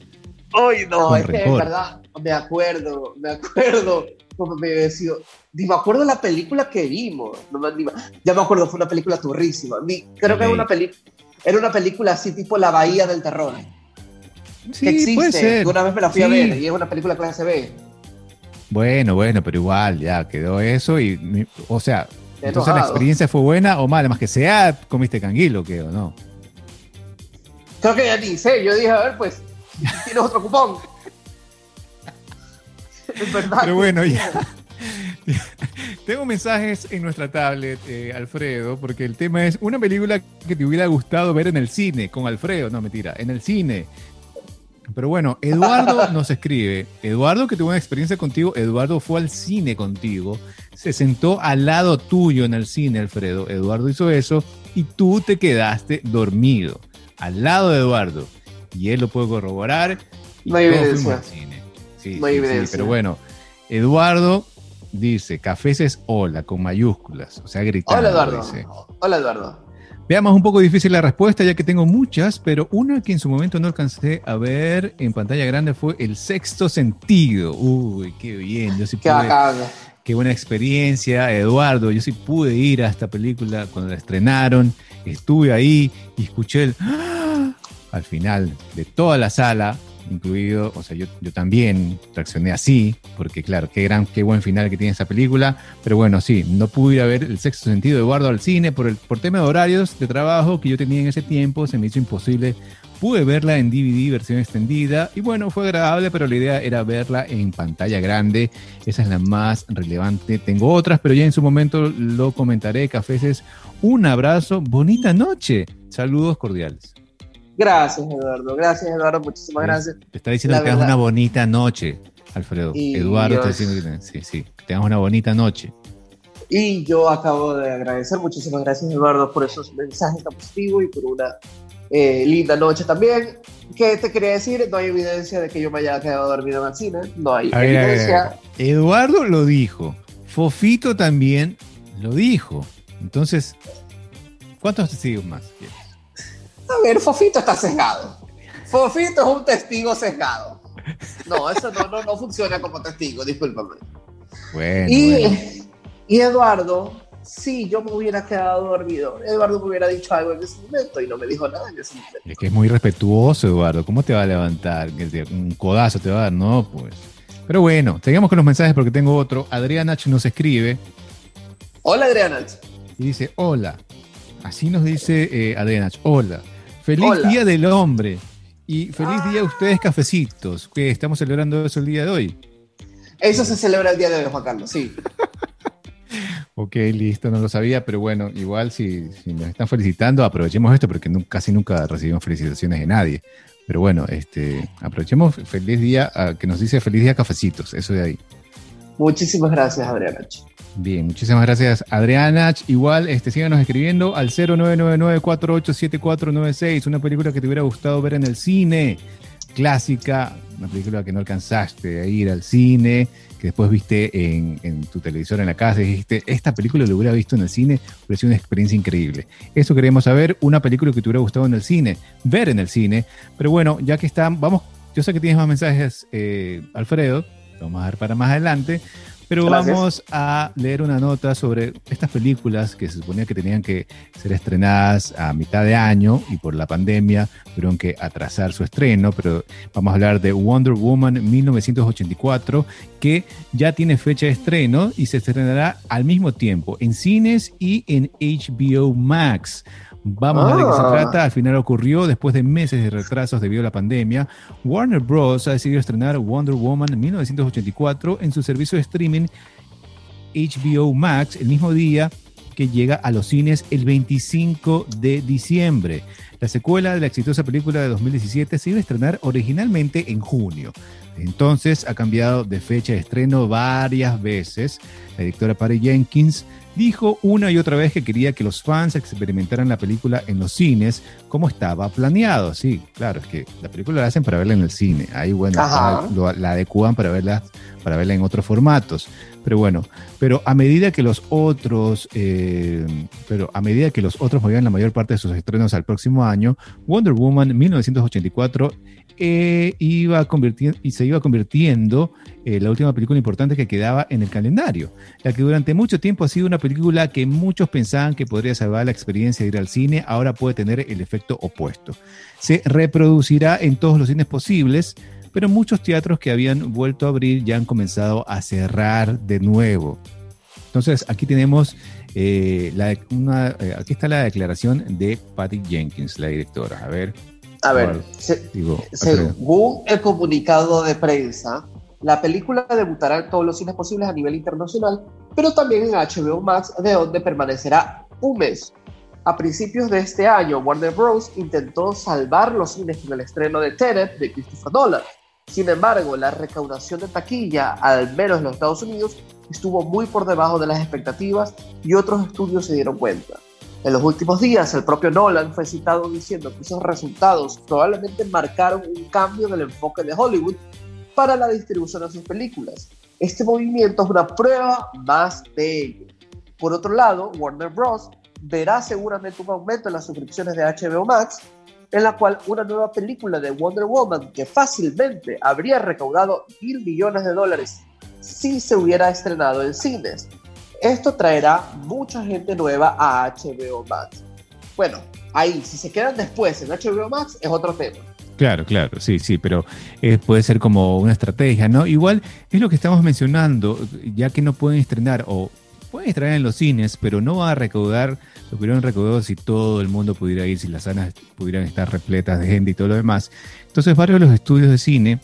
Ay, no, Con es que rencor. verdad me acuerdo, me acuerdo como me decía, ni me acuerdo la película que vimos, no me. Ya me acuerdo, fue una película turrísima. Ni- creo que era Ok. una, peli, era una película así tipo La Bahía del Terror, que Sí, puede existe, ser. que una vez me la fui a ver y es una película clase B. Bueno, bueno, pero igual, ya quedó eso y, o sea, entonces la experiencia fue buena o mala, más que sea, comiste canguilo, ¿qué o no? Creo que ya ni sé, yo dije, a ver, pues, tienes otro cupón. Es [LAUGHS] verdad. Pero bueno, ya. [LAUGHS] [LAUGHS] Tengo mensajes en nuestra tablet, eh, Alfredo, porque el tema es una película que te hubiera gustado ver en el cine con Alfredo. No, mentira, en el cine. Pero bueno, Eduardo [LAUGHS] nos escribe. Eduardo, que tuvo una experiencia contigo, Eduardo fue al cine contigo, se sentó al lado tuyo en el cine, Alfredo. Eduardo hizo eso y tú te quedaste dormido al lado de Eduardo. Y él lo puede corroborar. Y No hay evidencia. fuimos al cine. Sí, No hay sí, sí, evidencia. pero bueno, Eduardo dice, cafés es hola con mayúsculas, o sea, gritando. Hola, Eduardo. dice. Hola, Eduardo. Veamos un poco difícil la respuesta, ya que tengo muchas, pero una que en su momento no alcancé a ver en pantalla grande fue El Sexto Sentido. Uy, qué bien, yo sí Qué pude, bacán. qué buena experiencia, Eduardo. Yo sí pude ir a esta película cuando la estrenaron, estuve ahí y escuché el ¡Ah! al final de toda la sala, incluido, o sea, yo, yo también reaccioné así, porque claro, qué gran, qué buen final que tiene esa película, pero bueno, sí, no pude ir a ver el sexto sentido de Eduardo al cine por el por tema de horarios de trabajo que yo tenía en ese tiempo, se me hizo imposible. Pude verla en DVD versión extendida y bueno, fue agradable, pero la idea era verla en pantalla grande. Esa es la más relevante. Tengo otras, pero ya en su momento lo comentaré. Cafés, un abrazo, bonita noche. Saludos cordiales. Gracias, Eduardo. Gracias, Eduardo. Muchísimas Sí. gracias. Te está diciendo La que tengas una bonita noche, Alfredo. Y Eduardo está diciendo que sí, sí, que tengas una bonita noche. Y yo acabo de agradecer. Muchísimas gracias, Eduardo, por esos mensajes tan positivos y por una eh, linda noche también. ¿Qué te quería decir? No hay evidencia de que yo me haya quedado dormido en el cine. No hay A ver, evidencia. ver. Eduardo lo dijo. Fofito también lo dijo. Entonces, ¿cuántos testigos más quieres? A ver, Fofito está sesgado. Fofito es un testigo sesgado. No, eso no, no, no funciona como testigo, discúlpame. Bueno, Y, bueno. y Eduardo, sí, yo me hubiera quedado dormido. Eduardo me hubiera dicho algo en ese momento y no me dijo nada en ese momento. Es que es muy respetuoso, Eduardo. ¿Cómo te va a levantar? Un codazo te va a dar, no, pues. Pero bueno, seguimos con los mensajes porque tengo otro. Adrián H nos escribe Hola, Adriana. y dice: Hola. Así nos dice eh, Adrián H. Hola. Feliz Hola. Día del Hombre. Y feliz día a ustedes, cafecitos. Que estamos celebrando eso el día de hoy. Eso se celebra el día de hoy, Juan Carlos, sí. [LAUGHS] Ok, listo, no lo sabía, pero bueno, igual si, si nos están felicitando, aprovechemos esto porque casi nunca recibimos felicitaciones de nadie. Pero bueno, este, aprovechemos feliz día, ah, que nos dice feliz día cafecitos, eso de ahí. Muchísimas gracias, Adriana. Bien, muchísimas gracias Adriana. Igual, este, síganos escribiendo al 0999-487496, una película que te hubiera gustado ver en el cine, clásica, una película que no alcanzaste a ir al cine, que después viste en, tu televisor en la casa y dijiste, esta película lo hubiera visto en el cine, hubiera sido una experiencia increíble. Eso queremos saber, una película que te hubiera gustado en el cine, ver en el cine. Pero bueno, ya que están, vamos, yo sé que tienes más mensajes, eh, Alfredo, vamos a dar para más adelante. Pero Gracias. vamos a leer una nota sobre estas películas que se suponía que tenían que ser estrenadas a mitad de año y por la pandemia tuvieron que atrasar su estreno, pero vamos a hablar de Wonder Woman 1984 que ya tiene fecha de estreno y se estrenará al mismo tiempo en cines y en HBO Max. Vamos a ver de qué se Ah. trata. Al final ocurrió después de meses de retrasos debido a la pandemia. Warner Bros. ha decidido estrenar Wonder Woman 1984 en su servicio de streaming HBO Max el mismo día que llega a los cines el 25 de diciembre. La secuela de la exitosa película de 2017 se iba a estrenar originalmente en junio. Entonces ha cambiado de fecha de estreno varias veces. La directora Patty Jenkins dijo una y otra vez que quería que los fans experimentaran la película en los cines como estaba planeado. Sí, claro, es que la película la hacen para verla en el cine. Ahí, bueno, Ajá. lo- la adecuan para verla, para verla en otros formatos. Pero bueno, pero a medida que los otros, eh, pero a medida que los otros movían la mayor parte de sus estrenos al próximo año, Wonder Woman 1984 iba y se iba convirtiendo eh, la última película importante que quedaba en el calendario, la que durante mucho tiempo ha sido una película que muchos pensaban que podría salvar la experiencia de ir al cine, ahora puede tener el efecto opuesto. Se reproducirá en todos los cines posibles, pero muchos teatros que habían vuelto a abrir ya han comenzado a cerrar de nuevo. Entonces, aquí tenemos eh, la, una, eh, aquí está la declaración de Patty Jenkins, la directora. A ver, A ver, Vale. se- digo, según el comunicado de prensa, la película debutará en todos los cines posibles a nivel internacional, pero también en HBO Max, de donde permanecerá un mes. A principios de este año, Warner Bros. intentó salvar los cines con el estreno de Tenet de Christopher Nolan. Sin embargo, la recaudación de taquilla, al menos en los Estados Unidos, estuvo muy por debajo de las expectativas y otros estudios se dieron cuenta. En los últimos días, el propio Nolan fue citado diciendo que esos resultados probablemente marcaron un cambio en el enfoque de Hollywood para la distribución de sus películas. Este movimiento es una prueba más de ello. Por otro lado, Warner Bros. verá seguramente un aumento en las suscripciones de HBO Max, en la cual una nueva película de Wonder Woman que fácilmente habría recaudado mil millones de dólares si se hubiera estrenado en cines. Esto traerá mucha gente nueva a HBO Max. Bueno, ahí, si se quedan después en HBO Max, es otro tema. Claro, claro, sí, sí, pero eh, puede ser como una estrategia, ¿no? Igual es lo que estamos mencionando, ya que no pueden estrenar o pueden estrenar en los cines, pero no va a recaudar lo que hubieran recaudado si todo el mundo pudiera ir, si las salas pudieran estar repletas de gente y todo lo demás. Entonces, varios de los estudios de cine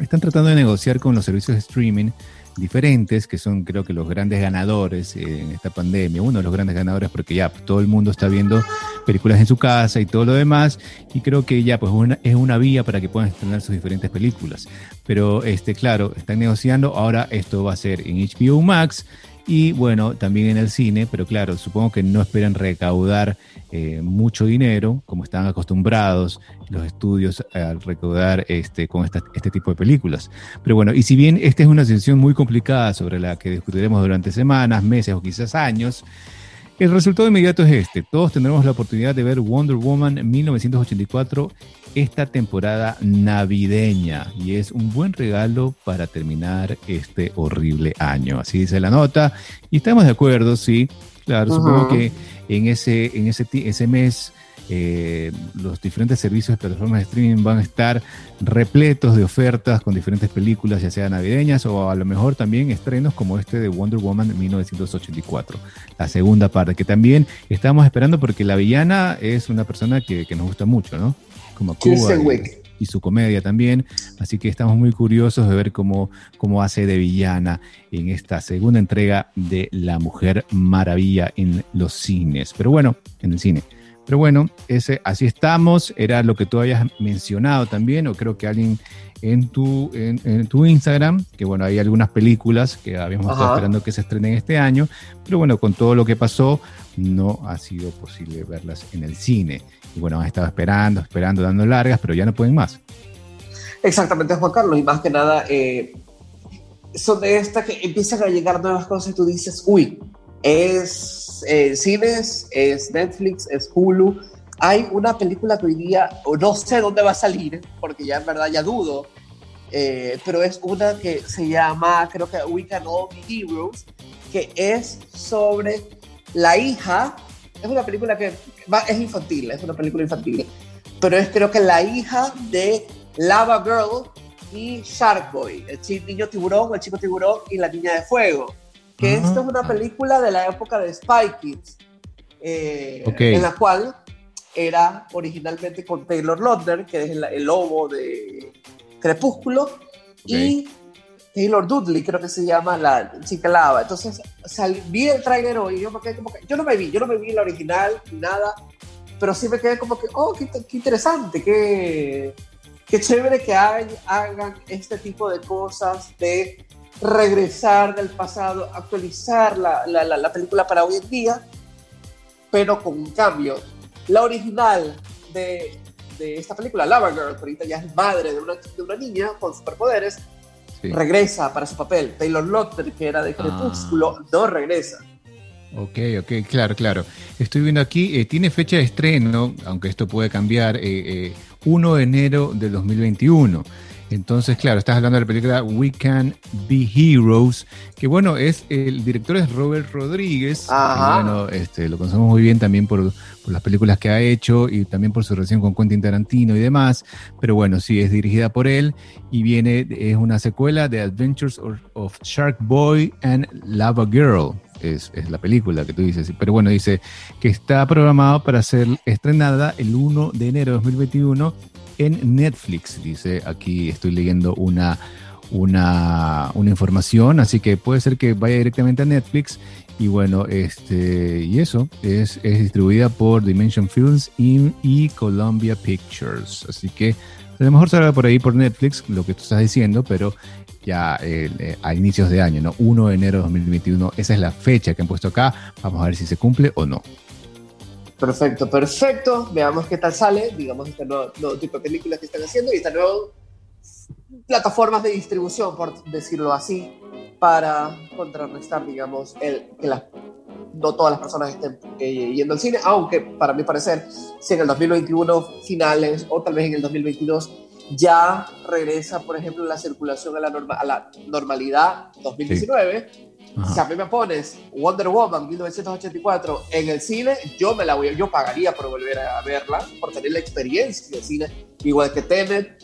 están tratando de negociar con los servicios de streaming diferentes, que son creo que los grandes ganadores eh, en esta pandemia, uno de los grandes ganadores porque ya todo el mundo está viendo películas en su casa y todo lo demás, y creo que ya pues una, es una vía para que puedan estrenar sus diferentes películas. Pero este, claro, están negociando, ahora esto va a ser en HBO Max y bueno, también en el cine, pero claro, supongo que no esperan recaudar eh, mucho dinero, como están acostumbrados los estudios al recaudar este, con esta, este tipo de películas. Pero bueno, y si bien esta es una situación muy complicada sobre la que discutiremos durante semanas, meses o quizás años, el resultado inmediato es este. Todos tendremos la oportunidad de ver Wonder Woman 1984 esta temporada navideña y es un buen regalo para terminar este horrible año. Así dice la nota y estamos de acuerdo, sí. Claro, supongo que en ese, en ese mes eh, los diferentes servicios de plataformas de streaming van a estar repletos de ofertas con diferentes películas, ya sea navideñas o a lo mejor también estrenos como este de Wonder Woman 1984, la segunda parte, que también estamos esperando porque la villana es una persona que, que nos gusta mucho, ¿no? Como Cuba. Y su comedia también. Así que estamos muy curiosos de ver cómo, cómo hace de villana en esta segunda entrega de La Mujer Maravilla en los cines. Pero bueno, en el cine. Pero bueno, ese, así estamos. Era lo que tú habías mencionado también, o creo que alguien en tu, en, tu Instagram, que bueno, hay algunas películas que habíamos estado esperando que se estrenen este año, pero bueno, con todo lo que pasó, no ha sido posible verlas en el cine. Y bueno, han estado esperando, esperando, dando largas, pero ya no pueden más. Exactamente, Juan Carlos, y más que nada, eh, son de estas que empiezan a llegar nuevas cosas y tú dices, uy, es eh, cines, es Netflix, es Hulu. Hay una película que hoy día, no sé dónde va a salir, porque ya en verdad ya dudo, eh, pero es una que se llama, creo que We Can All Be Heroes, que es sobre la hija, es una película que es infantil, es una película infantil, pero es creo que la hija de Lava Girl y Shark Boy, el niño tiburón, el chico tiburón y la niña de fuego que esto es una ah. película de la época de Spy Kids, eh, en la cual era originalmente con Taylor Lautner, que es el, lobo de Crepúsculo, y Taylor Dudley, creo que se llama la chica lava. Entonces, vi el trailer hoy yo quedé como que, yo no me vi, yo no me vi la original ni nada, pero sí me quedé como que, oh, qué, interesante, qué, qué chévere que hagan este tipo de cosas de regresar del pasado, actualizar la, la, la, película para hoy en día, pero con un cambio. La original de, de esta película, Lava Girl, que ahorita ya es madre de una, de una niña con superpoderes, regresa para su papel. Taylor Lautner, que era de Crepúsculo, ah. no regresa. Ok, ok, claro, claro. Estoy viendo aquí, eh, tiene fecha de estreno, aunque esto puede cambiar, eh, 1 eh, de enero de 2021. Entonces, claro, estás hablando de la película We Can Be Heroes, que bueno, es el director es Robert Rodríguez. bueno, este, lo conocemos muy bien también por, las películas que ha hecho y también por su relación con Quentin Tarantino y demás. Pero bueno, sí, es dirigida por él y viene, es una secuela de Adventures of, Shark Boy and Lava Girl. Es, es, la película que tú dices. Pero bueno, dice que está programado para ser estrenada el 1 de enero de 2021 en Netflix. Dice, aquí estoy leyendo una, una, una información, así que puede ser que vaya directamente a Netflix. Y bueno, este, y eso es, es distribuida por Dimension Films y, Columbia Pictures. Así que a lo mejor salga por ahí por Netflix, lo que tú estás diciendo, pero ya eh, a inicios de año, ¿no? 1 de enero de 2021, esa es la fecha que han puesto acá. Vamos a ver si se cumple o no. Perfecto, perfecto. Veamos qué tal sale, digamos, este nuevo, tipo de películas que están haciendo y estas nuevas plataformas de distribución, por decirlo así, para contrarrestar, digamos, el, que no todas las personas estén eh, yendo al cine, aunque para mi parecer, si en el 2021 finales o tal vez en el 2022 ya regresa, por ejemplo, la circulación a la, norma, a la normalidad 2019. Si a mí me pones Wonder Woman 1984 en el cine, yo me la voy, yo pagaría por volver a verla, por tener la experiencia del cine, igual que Tenet.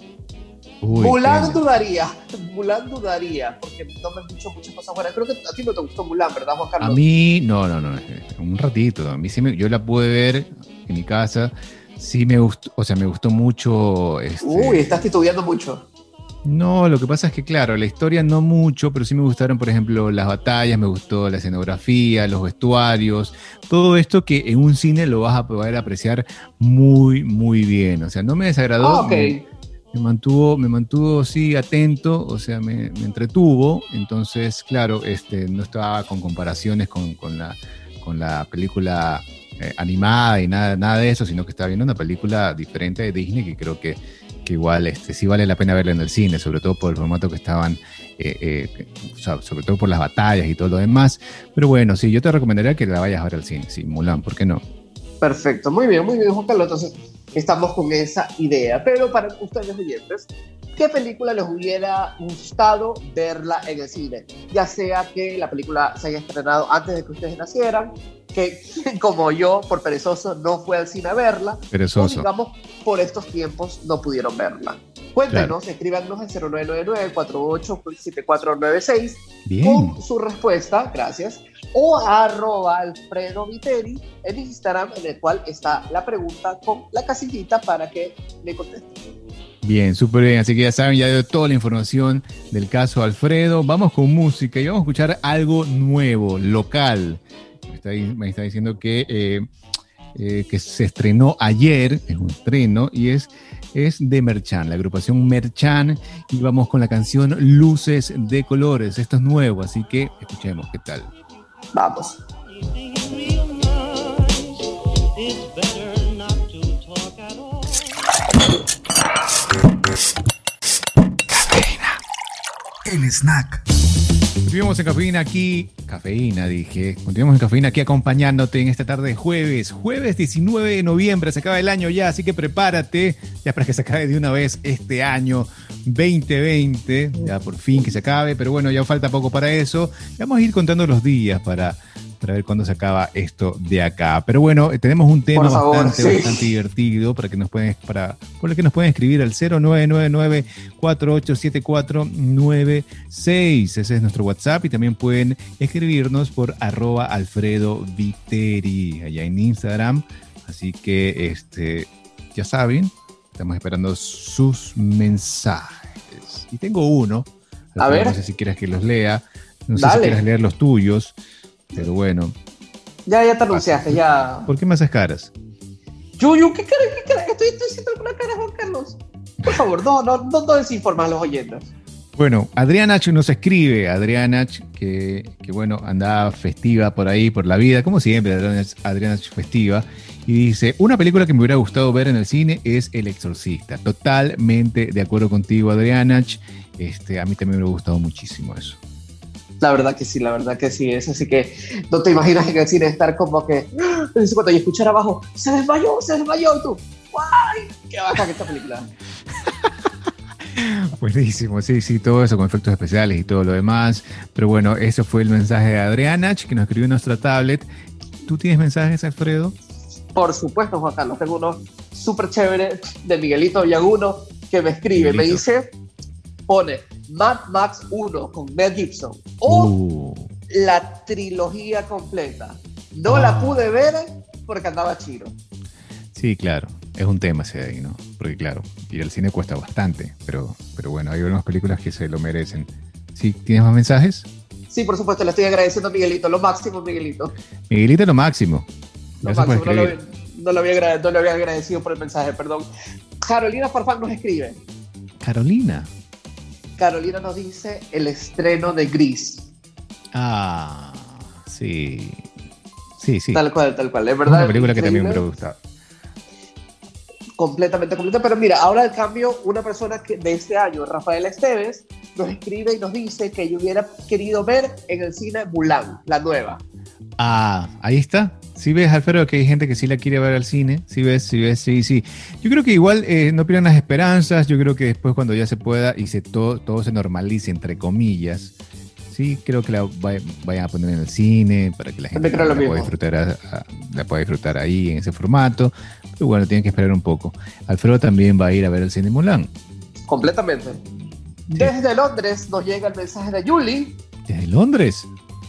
Mulan dudaría, [LAUGHS] Mulan dudaría, porque no me han dicho muchas cosas buenas. Creo que a ti no te gustó Mulan, ¿verdad, Juan Carlos? A mí, no, no, no, un ratito. A mí sí me, yo la pude ver en mi casa. Sí me gustó, o sea, me gustó mucho. Este... Uy, estás titubeando mucho. No, lo que pasa es que, claro, la historia no mucho, pero sí me gustaron, por ejemplo, las batallas, me gustó la escenografía, los vestuarios, todo esto que en un cine lo vas a poder apreciar muy, muy bien. O sea, no me desagradó. Ah, me, mantuvo, me mantuvo, sí, atento, o sea, me, entretuvo. Entonces, claro, este, no estaba con comparaciones con, la, con la película eh, animada y nada, nada de eso, sino que estaba viendo una película diferente de Disney que creo que igual este, sí vale la pena verla en el cine, sobre todo por el formato que estaban, eh, eh, sobre todo por las batallas y todo lo demás. Pero bueno, sí, yo te recomendaría que la vayas a ver al cine, sí, Mulan, ¿por qué no? Perfecto, muy bien, muy bien, Juan Carlos. Entonces, estamos con esa idea. Pero para ustedes oyentes, ¿qué película les hubiera gustado verla en el cine? Ya sea que la película se haya estrenado antes de que ustedes nacieran, que [LAUGHS] como yo, por perezoso, no fue al cine a verla. Perezoso. O digamos, por estos tiempos no pudieron verla. Cuéntenos, escríbanos al 0999-487496 con su respuesta, gracias, o arroba Alfredo Viteri en Instagram, en el cual está la pregunta con la casillita para que me contesten. Bien, súper bien. Así que ya saben, ya dio toda la información del caso Alfredo. Vamos con música y vamos a escuchar algo nuevo, local. Me está, me está diciendo que, eh, eh, que se estrenó ayer, es un estreno, y es, es de Merchan, la agrupación Merchan. Y vamos con la canción Luces de Colores. Esto es nuevo, así que escuchemos qué tal. Vamos. El snack. Continuamos en cafeína aquí, cafeína dije, continuamos en cafeína aquí acompañándote en esta tarde de jueves, jueves 19 de noviembre, se acaba el año ya, así que prepárate. Ya para que se acabe de una vez este año 2020, ya por fin que se acabe, pero bueno, ya falta poco para eso, vamos a ir contando los días para para ver cuándo se acaba esto de acá. Pero bueno, tenemos un tema favor, bastante, sí. bastante divertido para que nos pueden, para, por el que nos pueden escribir al 0999-487496. Ese es nuestro WhatsApp y también pueden escribirnos por arroba Alfredo Viteri, allá en Instagram. Así que este, ya saben, estamos esperando sus mensajes. Y tengo uno. A ver. No sé si quieres que los lea. No sé si quieres leer los tuyos. Pero bueno, Ya, ya te anunciaste, ya. ¿por qué me haces caras? Yuyu, ¿qué cara, qué cara? Estoy, estoy haciendo alguna cara, Juan Carlos. Por favor, no, no, no, no desinforma a los oyentes. Bueno, Adriana H nos escribe, Adriana H, que, que bueno, andaba festiva por ahí, por la vida, como siempre, Adriana H festiva, y dice, una película que me hubiera gustado ver en el cine es El Exorcista. Totalmente de acuerdo contigo, Adriana H. Este, a mí también me hubiera gustado muchísimo eso. La verdad que sí, la verdad que sí. Es así que no te imaginas en el cine estar como que. ¡ah! Cuando yo escuchar abajo, se desmayó, se desmayó. Y tú, ¡guay! ¡Qué bacán esta película! [LAUGHS] Buenísimo, sí, sí, todo eso con efectos especiales y todo lo demás. Pero bueno, eso fue el mensaje de Adriana que nos escribió en nuestra tablet. ¿Tú tienes mensajes, Alfredo? Por supuesto, Juan Carlos, tengo uno súper chévere de Miguelito Villaguno que me escribe, me dice, pone Mad Max 1 con Mel Gibson o Uh, la trilogía completa. No Ah. la pude ver porque andaba chino. Sí, claro. Es un tema ese de ahí, ¿no? Porque claro, ir al cine cuesta bastante, pero, pero bueno, hay algunas películas que se lo merecen. ¿Sí? ¿Tienes más mensajes? Sí, por supuesto, le estoy agradeciendo a Miguelito, lo máximo, Miguelito. Miguelito, lo máximo. Lo máximo, no, lo, no lo había no lo había agradecido por el mensaje, perdón. Carolina Farfán nos escribe. Carolina. Carolina nos dice el estreno de Gris. Ah, sí. Sí, sí. Tal cual, tal cual. Es verdad. una película que también me hubiera gustado. completamente completa. Pero mira, ahora al cambio, una persona que de este año, Rafael Esteves, nos escribe y nos dice que yo hubiera querido ver en el cine Mulan, la nueva. Ah, ahí está. Si ves, Alfredo, que hay gente que sí la quiere ver al cine. Si ves, si ves, sí, sí. Yo creo que igual eh, no pierdan las esperanzas. Yo creo que después, cuando ya se pueda y se todo, todo se normalice, entre comillas, sí, creo que la vay- vayan a poner en el cine para que la gente También creo la, lo pueda mismo. disfrutar, a- a- la pueda disfrutar ahí en ese formato. Pero bueno, tienen que esperar un poco. Alfredo también va a ir a ver el cine Mulan. Completamente. Desde Londres nos llega el mensaje de Julie. Desde Londres.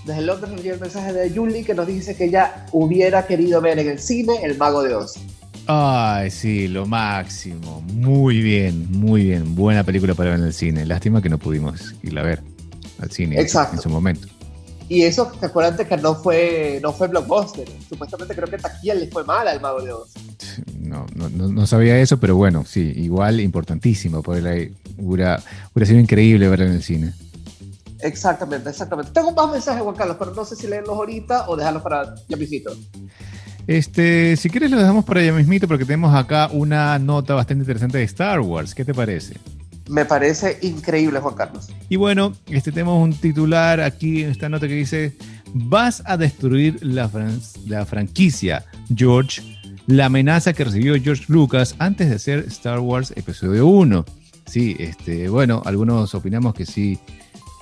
Desde Londres nos llega el mensaje de Julie que nos dice que ella hubiera querido ver en el cine El Mago de Oz. Ay, sí, lo máximo. Muy bien, muy bien. Buena película para ver en el cine. Lástima que no pudimos irla a ver al cine Exacto. en su momento. Y eso, te acuerdas que no fue, no fue blockbuster. Supuestamente creo que taquilla le fue mala al Mago de Oz. No, no, no, sabía eso, pero bueno, sí, igual importantísimo. Hubiera, hubiera sido increíble verla en el cine. Exactamente, exactamente. Tengo más mensajes, Juan Carlos, pero no sé si leerlos ahorita o dejarlos para ya mismito. Este, si quieres lo dejamos para allá mismito porque tenemos acá una nota bastante interesante de Star Wars. ¿Qué te parece? Me parece increíble, Juan Carlos. Y bueno, este tenemos un titular aquí en esta nota que dice, vas a destruir la, fran- la franquicia, George, la amenaza que recibió George Lucas antes de hacer Star Wars Episodio 1. Sí, este, bueno, algunos opinamos que sí,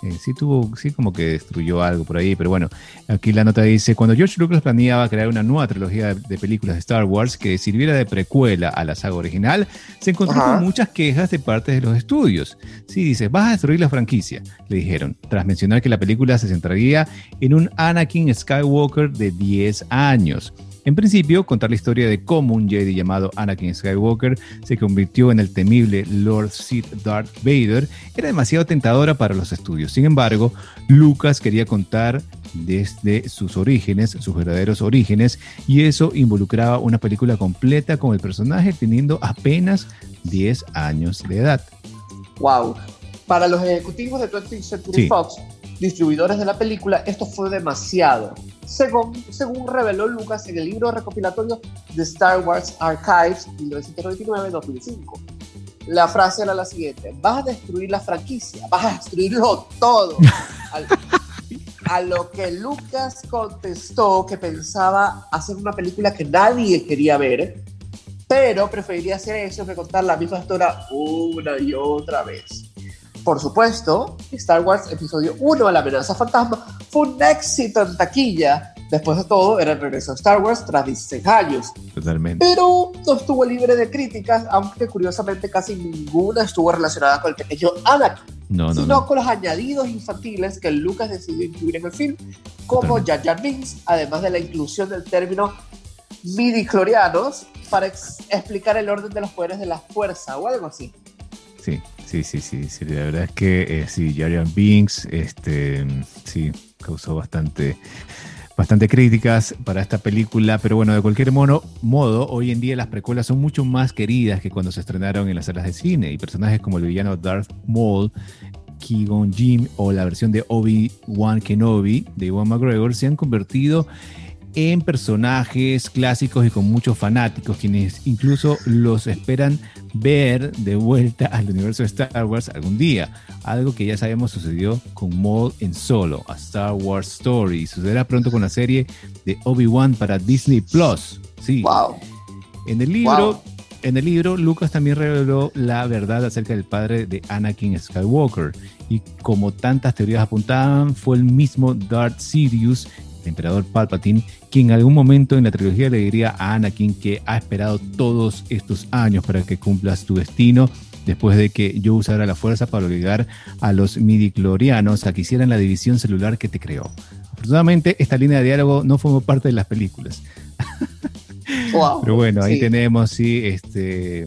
eh, sí tuvo, sí como que destruyó algo por ahí, pero bueno, aquí la nota dice, cuando George Lucas planeaba crear una nueva trilogía de, de películas de Star Wars que sirviera de precuela a la saga original, se encontró Ajá. con muchas quejas de parte de los estudios. Sí, dice, vas a destruir la franquicia, le dijeron, tras mencionar que la película se centraría en un Anakin Skywalker de 10 años. En principio, contar la historia de cómo un Jedi llamado Anakin Skywalker se convirtió en el temible Lord Sith Darth Vader era demasiado tentadora para los estudios. Sin embargo, Lucas quería contar desde sus orígenes, sus verdaderos orígenes, y eso involucraba una película completa con el personaje teniendo apenas 10 años de edad. Wow. Para los ejecutivos de 20th Century Sí. Fox, distribuidores de la película, esto fue demasiado. Según, según reveló Lucas en el libro recopilatorio de Star Wars Archives 1999-2005. La frase era la siguiente, vas a destruir la franquicia, vas a destruirlo todo. [LAUGHS] Al- a lo que Lucas contestó que pensaba hacer una película que nadie quería ver, pero preferiría hacer eso que contar la misma historia una y otra vez. Por supuesto, Star Wars Episodio 1, La amenaza fantasma, fue un éxito en taquilla. Después de todo, era el regreso a Star Wars tras 16 años. Totalmente. Pero no estuvo libre de críticas, aunque curiosamente casi ninguna estuvo relacionada con el pequeño Anakin No, no, sino no. con los añadidos infantiles que Lucas decidió incluir en el film, como. Jar Jar Binks, además de la inclusión del término midi-clorianos para ex- explicar el orden de los poderes de la fuerza o algo así. Sí, sí, sí, sí, sí. La verdad es que eh, sí, Jar Jar Binks, este, sí, causó bastante, bastante críticas para esta película, pero bueno, de cualquier mono, modo, hoy en día las precuelas son mucho más queridas que cuando se estrenaron en las salas de cine y personajes como el villano Darth Maul, Qui-Gon Jinn o la versión de Obi-Wan Kenobi de Iwan McGregor se han convertido en personajes clásicos y con muchos fanáticos, quienes incluso los esperan ver de vuelta al universo de Star Wars algún día. Algo que ya sabemos sucedió con Maul en Solo, a Star Wars Story. Sucederá pronto con la serie de Obi-Wan para Disney Plus. Sí. ¡Wow! En el libro, Wow. en el libro, Lucas también reveló la verdad acerca del padre de Anakin Skywalker. Y como tantas teorías apuntaban, fue el mismo Darth Sidious, emperador Palpatine, quien en algún momento en la trilogía le diría a Anakin que ha esperado todos estos años para que cumplas tu destino. Después de que yo usara la fuerza para obligar a los midichlorianos a que hicieran la división celular que te creó. Afortunadamente, esta línea de diálogo no formó parte de las películas. [LAUGHS] wow. Pero bueno, ahí Sí. tenemos, sí, este.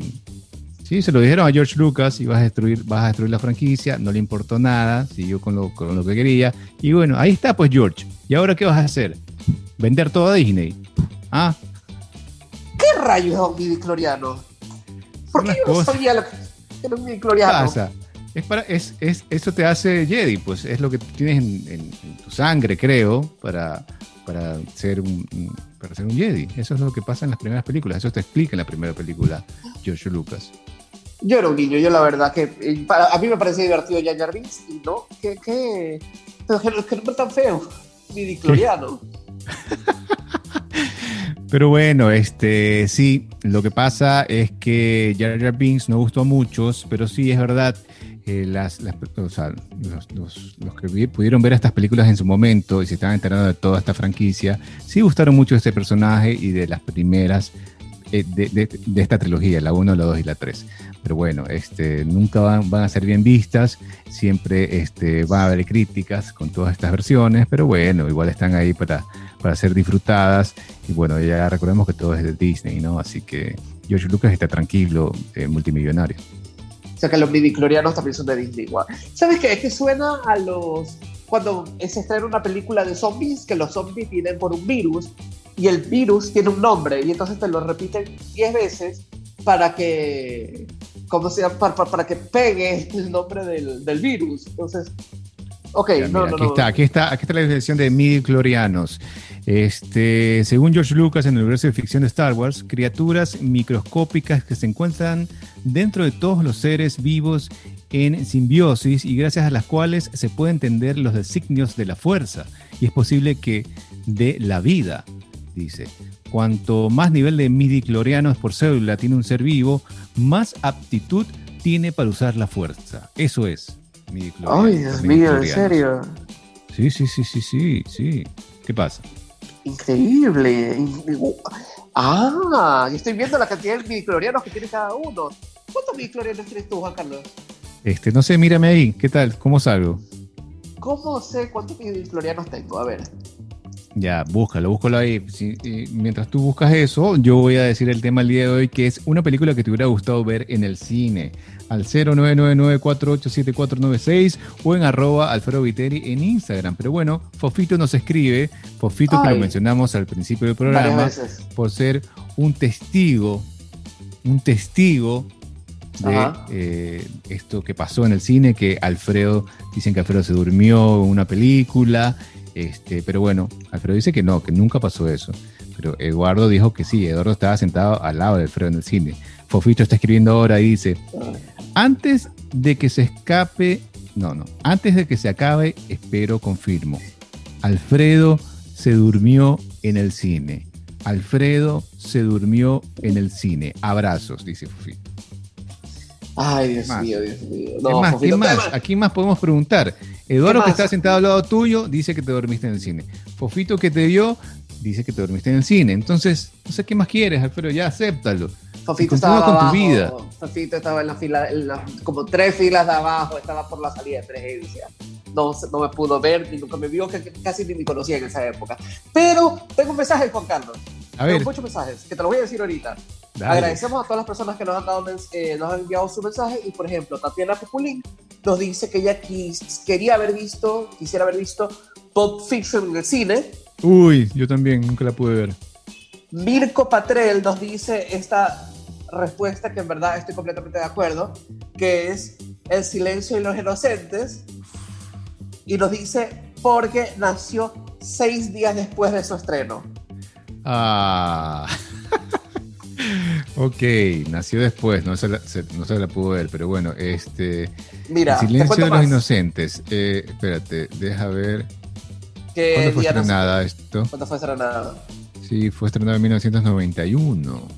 Sí, se lo dijeron a George Lucas y vas a destruir, vas a destruir la franquicia, no le importó nada, siguió con lo, con lo que quería. Y bueno, ahí está, pues George. ¿Y ahora qué vas a hacer? ¿Vender todo a Disney? Ah, ¿Qué rayos es un midi-cloriano? ¿Por qué yo no sabía lo que era un ¿qué midi-cloriano? pasa? Es para, es, es, eso te hace Jedi, pues es lo que tienes en, en- en tu sangre, creo, para, para, ser un, para ser un Jedi. Eso es lo que pasa en las primeras películas, eso te explica en la primera película George Lucas. Yo era un niño, yo la verdad que eh, para, a mí me parecía divertido Jar Jar Binks y no, que, que, pero que, que nombre tan feo, midi-cloriano. [LAUGHS] Pero bueno, este sí, lo que pasa es que Jar Jar Binks no gustó a muchos, pero sí es verdad, eh, las, los, que pudieron ver estas películas en su momento y se estaban enterando de toda esta franquicia, sí gustaron mucho este personaje y de las primeras de, de- de esta trilogía, la 1, la 2 y la 3. Pero bueno, este, nunca van, van a ser bien vistas, siempre este, va a haber críticas con todas estas versiones, pero bueno, igual están ahí para, para ser disfrutadas. Y bueno, ya recordemos que todo es de Disney, ¿no? Así que George Lucas está tranquilo, eh, multimillonario. O sea que los midi-clorianos también son de Disney. guau. ¿Sabes qué? Es que suena a los... Cuando se estrena una película de zombies, que los zombies vienen por un virus y el virus tiene un nombre y entonces te lo repiten 10 veces para que... ¿Cómo se llama? Para, para- para que pegue el nombre del, del virus. Entonces... Ok, Ya, no, mira, no, aquí no. está, aquí está, aquí está la definición de midichlorianos. Este, según George Lucas en el universo de ficción de Star Wars, criaturas microscópicas que se encuentran dentro de todos los seres vivos en simbiosis y gracias a las cuales se pueden entender los designios de la fuerza y es posible que de la vida, dice. Cuanto más nivel de midichlorianos por célula tiene un ser vivo, más aptitud tiene para usar la fuerza. Eso es. midichlorianos, Ay, Dios mío, en serio. Sí, sí, sí, sí, sí, sí. ¿Qué pasa? Increíble. In- Ah, estoy viendo la cantidad de midi-clorianos que tiene cada uno. ¿Cuántos midi-clorianos tienes tú, Juan Carlos? Este, no sé, mírame ahí. ¿Qué tal? ¿Cómo salgo? ¿Cómo sé cuántos midi-clorianos tengo? A ver. Ya, búscalo, búscalo ahí. Si- y mientras tú buscas eso, yo voy a decir el tema el día de hoy, que es una película que te hubiera gustado ver en el cine. Al 0999487496 o en arroba Alfredo Viteri en Instagram. Pero bueno, Fofito nos escribe, Fofito que lo mencionamos al principio del programa, por ser un testigo, un testigo de eh, esto que pasó en el cine, que Alfredo, dicen que Alfredo se durmió en una película, este, pero bueno, Alfredo dice que no, que nunca pasó eso. Pero Eduardo dijo que sí, Eduardo estaba sentado al lado de Alfredo en el cine. Fofito está escribiendo ahora y dice, antes de que se escape, no, no, antes de que se acabe, espero, confirmo. Alfredo se durmió en el cine. Alfredo se durmió en el cine. Abrazos, dice Fofito. Ay, Dios más? mío, Dios mío. ¿Qué No, más? Fofito, ¿Qué más? tema. ¿A quién más podemos preguntar? Eduardo, ¿Qué que está sentado al lado tuyo, dice que te dormiste en el cine. Fofito, que te vio, dice que te dormiste en el cine. Entonces, no sé qué más quieres, Alfredo, ya acéptalo. Fofito estaba con tu abajo, vida. Fofito estaba en la fila, en la- como tres filas de abajo, estaba por la salida de presencia. No, no me pudo ver, ni nunca me vio, casi ni me conocía en esa época. Pero tengo un mensaje, Juan Carlos. A ver, Tengo muchos mensajes, que te los voy a decir ahorita. dale. Agradecemos a todas las personas que nos han, dado, eh, nos han enviado su mensaje. Y por ejemplo, Tatiana Pupulín nos dice que ella quis- quería haber visto, quisiera haber visto Pulp Fiction en el cine. Uy, yo también, nunca la pude ver. Mirko Patrel nos dice esta respuesta que en verdad estoy completamente de acuerdo, que es El silencio y los inocentes. Y nos dice porque nació seis días después de su estreno. Ah. Ok, nació después, no se, la, se- no se la pudo ver, pero bueno, este. Mira, El silencio de los más, inocentes. Eh, espérate, deja ver. que ¿Cuándo fue estrenada esto? ¿Cuándo fue estrenada? Sí, fue estrenada en 1991.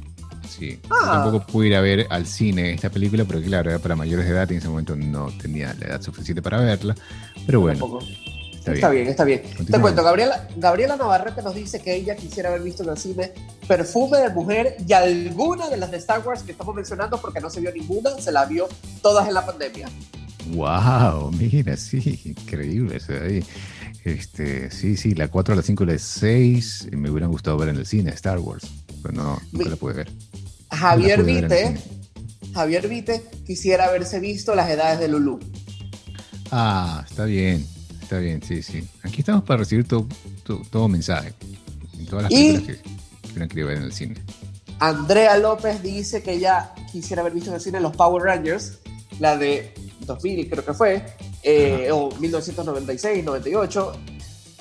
Sí. Yo Ah. tampoco pude ir a ver al cine esta película, porque claro, era para mayores de edad y en ese momento no tenía la edad suficiente para verla. Pero bueno, Tampoco. Está Está bien. bien, está bien. Te cuento, Gabriela, Gabriela Navarrete nos dice que ella quisiera haber visto en el cine Perfume de Mujer y alguna de las de Star Wars que estamos mencionando porque no se vio ninguna, se la vio todas en la pandemia. Wow, mira, sí, increíble. Este, sí, sí, la 4, la 5 y la 6 me hubieran gustado ver en el cine, Star Wars, pero no, nunca Mi- la pude ver. Javier No ver Vite, Javier Vite quisiera haberse visto las edades de Lulu. Ah, está bien, está bien, sí, sí. Aquí estamos para recibir todo, todo, todo mensaje. En todas las Y- películas que, que querido ver en el cine. Andrea López dice que ella quisiera haber visto en el cine los Power Rangers, la de 2000 creo que fue, eh, o 1996, 98,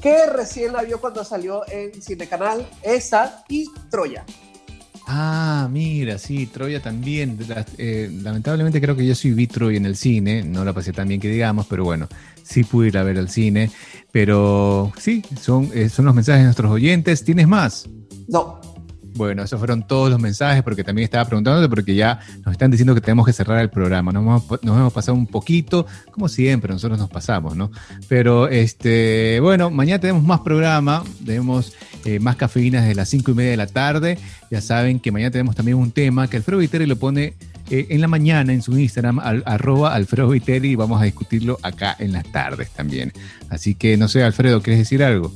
que recién la vio cuando salió en Cinecanal, esa y Troya. Ah, mira, sí, Troya también. Eh, lamentablemente creo que yo sí vi Troya en el cine, no la pasé tan bien que digamos, pero bueno, sí pude ir a ver al cine. Pero sí, son, eh, son los mensajes de nuestros oyentes. ¿Tienes más? No, Bueno, esos fueron todos los mensajes, porque también estaba preguntándote, porque ya nos están diciendo que tenemos que cerrar el programa. Nos hemos, pasado un poquito, como siempre, nosotros nos pasamos, ¿no? Pero, este, bueno, mañana tenemos más programa, tenemos eh, más cafeína desde las cinco y media de la tarde. Ya saben que mañana tenemos también un tema que Alfredo Viteri lo pone eh, en la mañana en su Instagram, al- arroba Alfredo Viteri, y vamos a discutirlo acá en las tardes también. Así que, no sé, Alfredo, ¿quieres decir algo?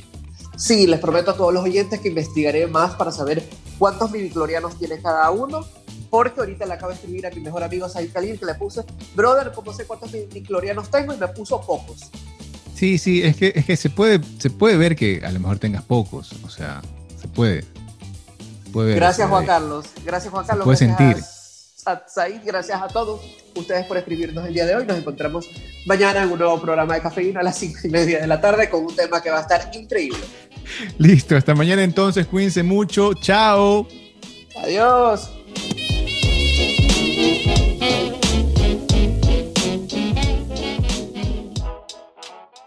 Sí, les prometo a todos los oyentes que investigaré más para saber cuántos midiclorianos tiene cada uno, porque ahorita le acabo de escribir a mi mejor amigo Said Khalil que le puse, brother, ¿cómo sé cuántos midiclorianos tengo? Y me puso pocos. Sí, sí, es que, es que se, puede, se puede ver que a lo mejor tengas pocos, o sea, se puede. se puede ver, Gracias, Juan Carlos. Gracias, Juan Se Carlos. puede gracias sentir. A Said, gracias a todos ustedes por escribirnos el día de hoy. Nos encontramos mañana en un nuevo programa de cafeína a las cinco y media de la tarde con un tema que va a estar increíble. Listo, hasta mañana entonces, cuídense mucho, chao. Adiós.